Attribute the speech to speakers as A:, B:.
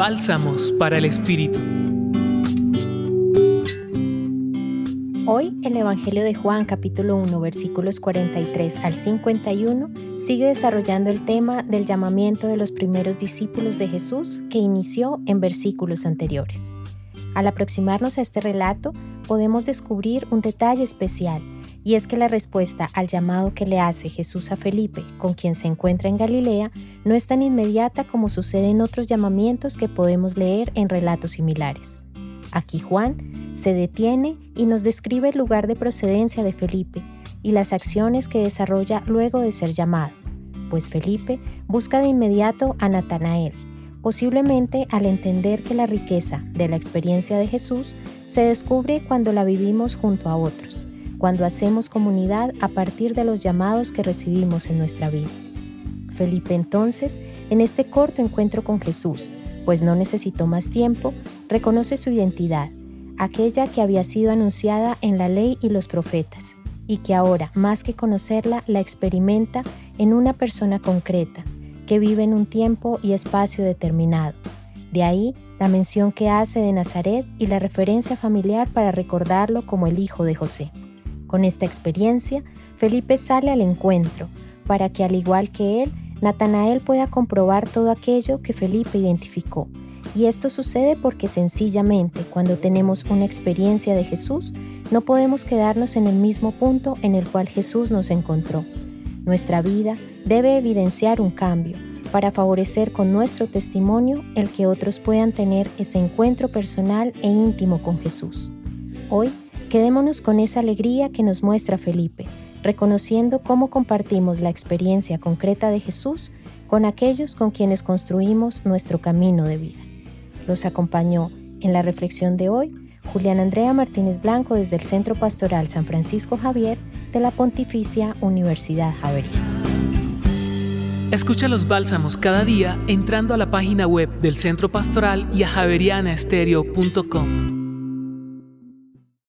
A: Bálsamos para el Espíritu.
B: Hoy el Evangelio de Juan capítulo 1 versículos 43 al 51 sigue desarrollando el tema del llamamiento de los primeros discípulos de Jesús que inició en versículos anteriores. Al aproximarnos a este relato podemos descubrir un detalle especial y es que la respuesta al llamado que le hace Jesús a Felipe, con quien se encuentra en Galilea, no es tan inmediata como sucede en otros llamamientos que podemos leer en relatos similares. Aquí Juan se detiene y nos describe el lugar de procedencia de Felipe y las acciones que desarrolla luego de ser llamado, pues Felipe busca de inmediato a Natanael, posiblemente al entender que la riqueza de la experiencia de Jesús se descubre cuando la vivimos junto a otros cuando hacemos comunidad a partir de los llamados que recibimos en nuestra vida. Felipe entonces, en este corto encuentro con Jesús, pues no necesitó más tiempo, reconoce su identidad, aquella que había sido anunciada en la ley y los profetas, y que ahora, más que conocerla, la experimenta en una persona concreta, que vive en un tiempo y espacio determinado. De ahí la mención que hace de Nazaret y la referencia familiar para recordarlo como el hijo de José. Con esta experiencia, Felipe sale al encuentro para que, al igual que él, Natanael pueda comprobar todo aquello que Felipe identificó. Y esto sucede porque sencillamente cuando tenemos una experiencia de Jesús, no podemos quedarnos en el mismo punto en el cual Jesús nos encontró. Nuestra vida debe evidenciar un cambio para favorecer con nuestro testimonio el que otros puedan tener ese encuentro personal e íntimo con Jesús. Hoy Quedémonos con esa alegría que nos muestra Felipe, reconociendo cómo compartimos la experiencia concreta de Jesús con aquellos con quienes construimos nuestro camino de vida. Los acompañó en la reflexión de hoy Julián Andrea Martínez Blanco desde el Centro Pastoral San Francisco Javier de la Pontificia Universidad Javeriana.
A: Escucha los bálsamos cada día entrando a la página web del Centro Pastoral y a javerianaestereo.com.